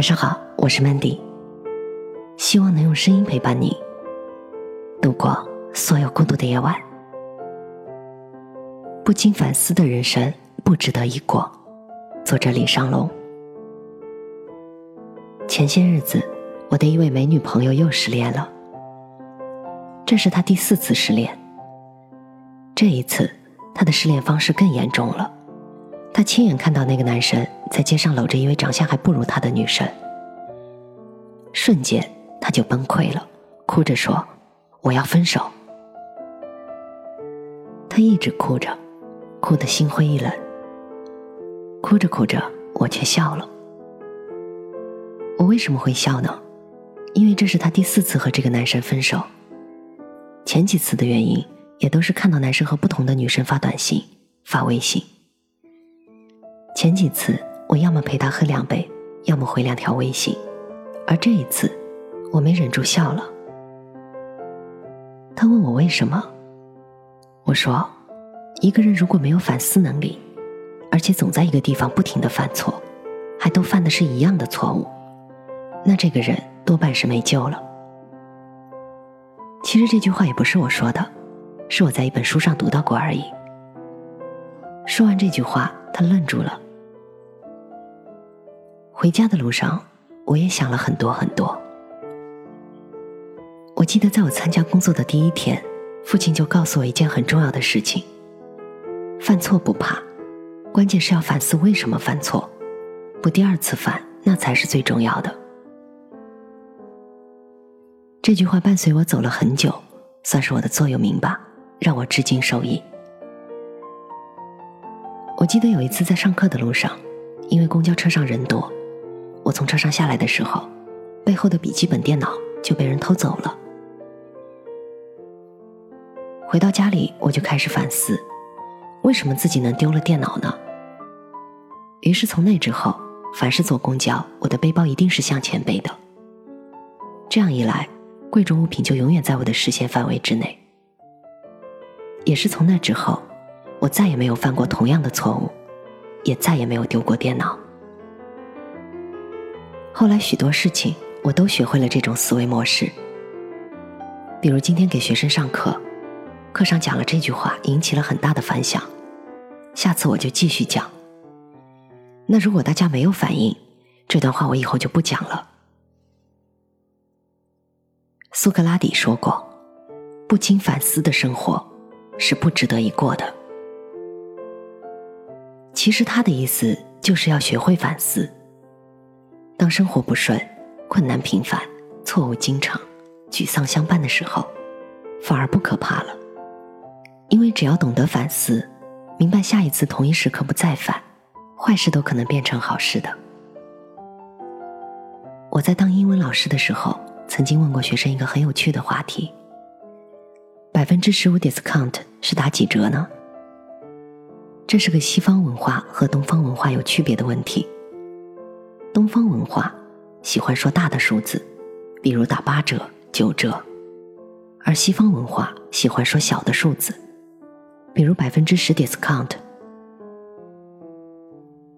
晚上好，我是 Mandy，希望能用声音陪伴你度过所有孤独的夜晚。不经反思的人生不值得一过。作者李尚龙。前些日子，我的一位美女朋友又失恋了，这是她第四次失恋。这一次，她的失恋方式更严重了。她亲眼看到那个男生在街上搂着一位长相还不如他的女生，瞬间他就崩溃了，哭着说：“我要分手。”他一直哭着，哭得心灰意冷。哭着哭着，我却笑了。我为什么会笑呢？因为这是他第四次和这个男生分手。前几次的原因也都是看到男生和不同的女生发短信、发微信。前几次我要么陪他喝两杯，要么回两条微信，而这一次我没忍住笑了。他问我为什么，我说：一个人如果没有反思能力，而且总在一个地方不停的犯错，还都犯的是一样的错误，那这个人多半是没救了。其实这句话也不是我说的，是我在一本书上读到过而已。说完这句话，他愣住了。回家的路上，我也想了很多很多。我记得在我参加工作的第一天，父亲就告诉我一件很重要的事情：犯错不怕，关键是要反思为什么犯错，不第二次犯，那才是最重要的。这句话伴随我走了很久，算是我的座右铭吧，让我至今受益。我记得有一次在上课的路上，因为公交车上人多。我从车上下来的时候，背后的笔记本电脑就被人偷走了。回到家里，我就开始反思，为什么自己能丢了电脑呢？于是从那之后，凡是坐公交，我的背包一定是向前背的。这样一来，贵重物品就永远在我的视线范围之内。也是从那之后，我再也没有犯过同样的错误，也再也没有丢过电脑。后来许多事情我都学会了这种思维模式。比如今天给学生上课，课上讲了这句话，引起了很大的反响。下次我就继续讲。那如果大家没有反应，这段话我以后就不讲了。苏格拉底说过：“不经反思的生活是不值得一过的。”其实他的意思就是要学会反思。当生活不顺、困难频繁、错误经常、沮丧相伴的时候，反而不可怕了，因为只要懂得反思，明白下一次同一时刻不再犯，坏事都可能变成好事的。我在当英文老师的时候，曾经问过学生一个很有趣的话题：百分之十五 discount 是打几折呢？这是个西方文化和东方文化有区别的问题。东方文化喜欢说大的数字，比如打八折、九折；而西方文化喜欢说小的数字，比如百分之十 discount。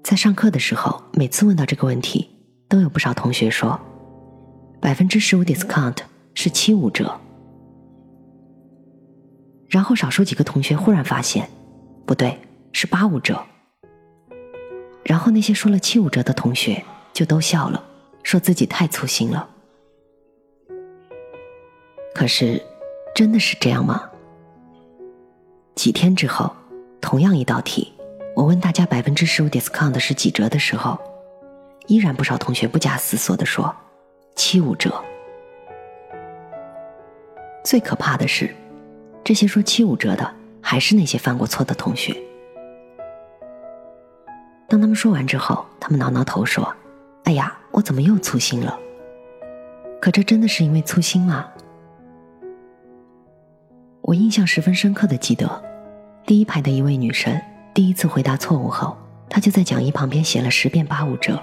在上课的时候，每次问到这个问题，都有不少同学说，百分之十五 discount 是七五折。然后少数几个同学忽然发现，不对，是八五折。然后那些说了七五折的同学。就都笑了，说自己太粗心了。可是，真的是这样吗？几天之后，同样一道题，我问大家百分之十五 discount 是几折的时候，依然不少同学不假思索的说七五折。最可怕的是，这些说七五折的，还是那些犯过错的同学。当他们说完之后，他们挠挠头说。哎呀，我怎么又粗心了？可这真的是因为粗心吗？我印象十分深刻的记得，第一排的一位女生第一次回答错误后，她就在讲义旁边写了十遍八五折，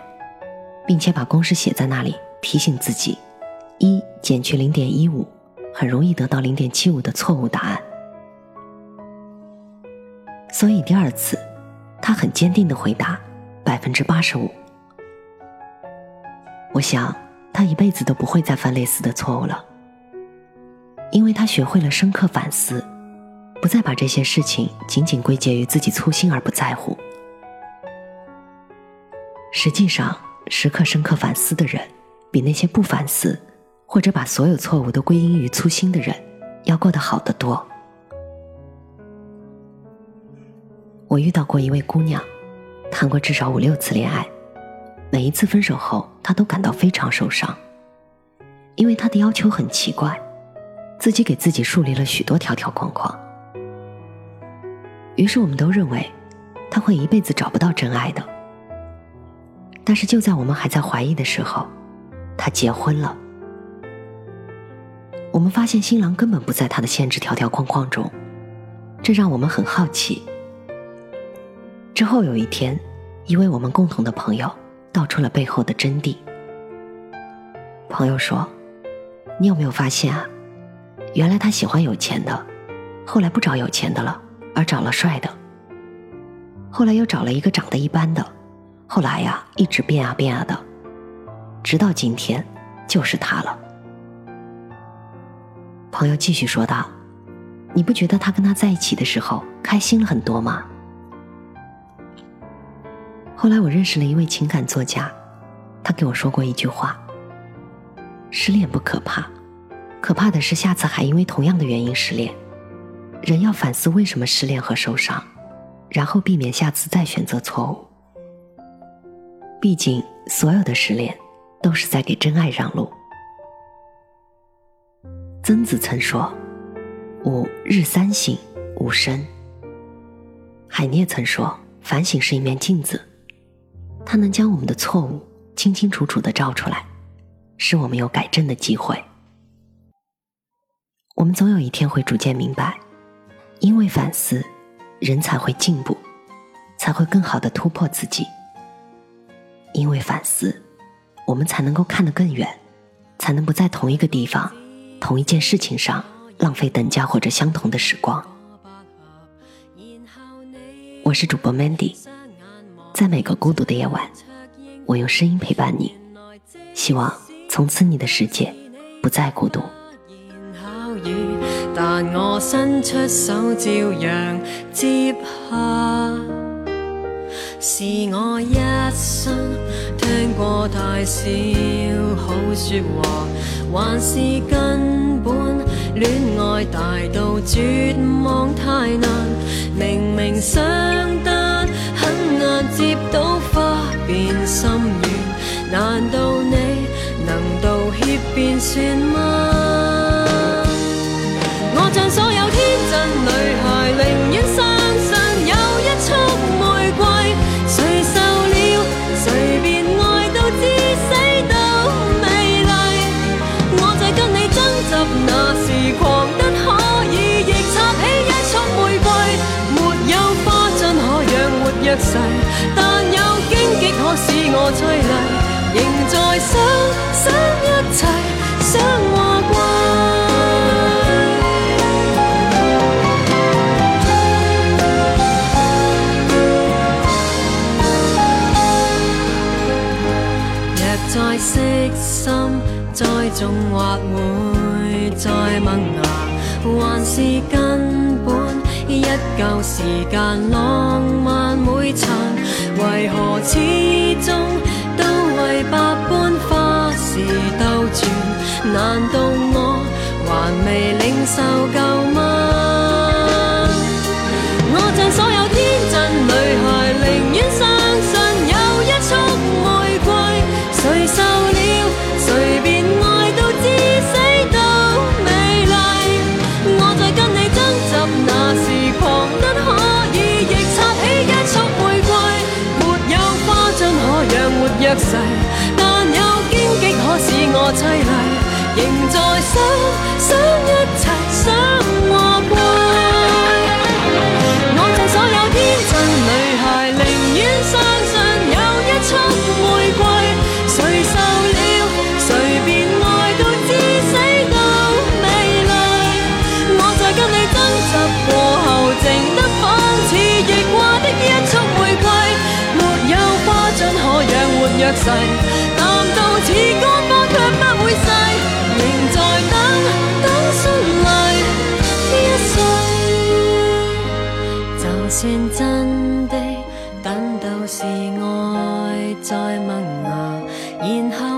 并且把公式写在那里，提醒自己：一减去零点一五，很容易得到零点七五的错误答案。所以第二次，她很坚定的回答百分之八十五。我想他一辈子都不会再犯类似的错误了，因为他学会了深刻反思，不再把这些事情仅仅归结于自己粗心而不在乎。实际上，时刻深刻反思的人，比那些不反思或者把所有错误都归因于粗心的人，要过得好得多。我遇到过一位姑娘，谈过至少五六次恋爱，每一次分手后，他都感到非常受伤，因为他的要求很奇怪，自己给自己树立了许多条条框框。于是我们都认为，他会一辈子找不到真爱的。但是就在我们还在怀疑的时候，他结婚了。我们发现新郎根本不在他的限制条条框框中，这让我们很好奇。之后有一天，一位我们共同的朋友道出了背后的真谛。朋友说：“你有没有发现啊？原来他喜欢有钱的，后来不找有钱的了，而找了帅的。后来又找了一个长得一般的，后来呀，一直变啊变啊的，直到今天，就是他了。”朋友继续说道：“你不觉得他跟他在一起的时候开心了很多吗？”后来我认识了一位情感作家，他给我说过一句话：“失恋不可怕，可怕的是下次还因为同样的原因失恋。人要反思为什么失恋和受伤，然后避免下次再选择错误。毕竟所有的失恋都是在给真爱让路。”曾子曾说：“吾日三省，吾身。”海涅曾说：“反省是一面镜子。”它能将我们的错误清清楚楚的照出来，使我们有改正的机会。我们总有一天会逐渐明白，因为反思，人才会进步，才会更好的突破自己。因为反思，我们才能够看得更远，才能不在同一个地方、同一件事情上浪费等价或者相同的时光。我是主播 Mandy。在每个孤独的夜晚，我用声音陪伴你，希望从此你的世界不再孤独。但我伸出手照样接下，是我一生听过太少好说话，还是根本恋爱大到绝望太难？明明想。接到花变心愿，难道你能道歉便算吗？仲，或会再萌芽，还是根本一旧时间浪漫每层？为何始终都为百般花事兜转？难道我还未领受够吗？我凄厉，仍在想想一切，想和归。我像所有天真女孩，宁愿相信有一束玫瑰，谁受了随便爱到至死都美丽。我在跟你争执过后，静得仿似液化的一束玫瑰。若逝，难道此？算真的，等到是爱在萌芽，然后。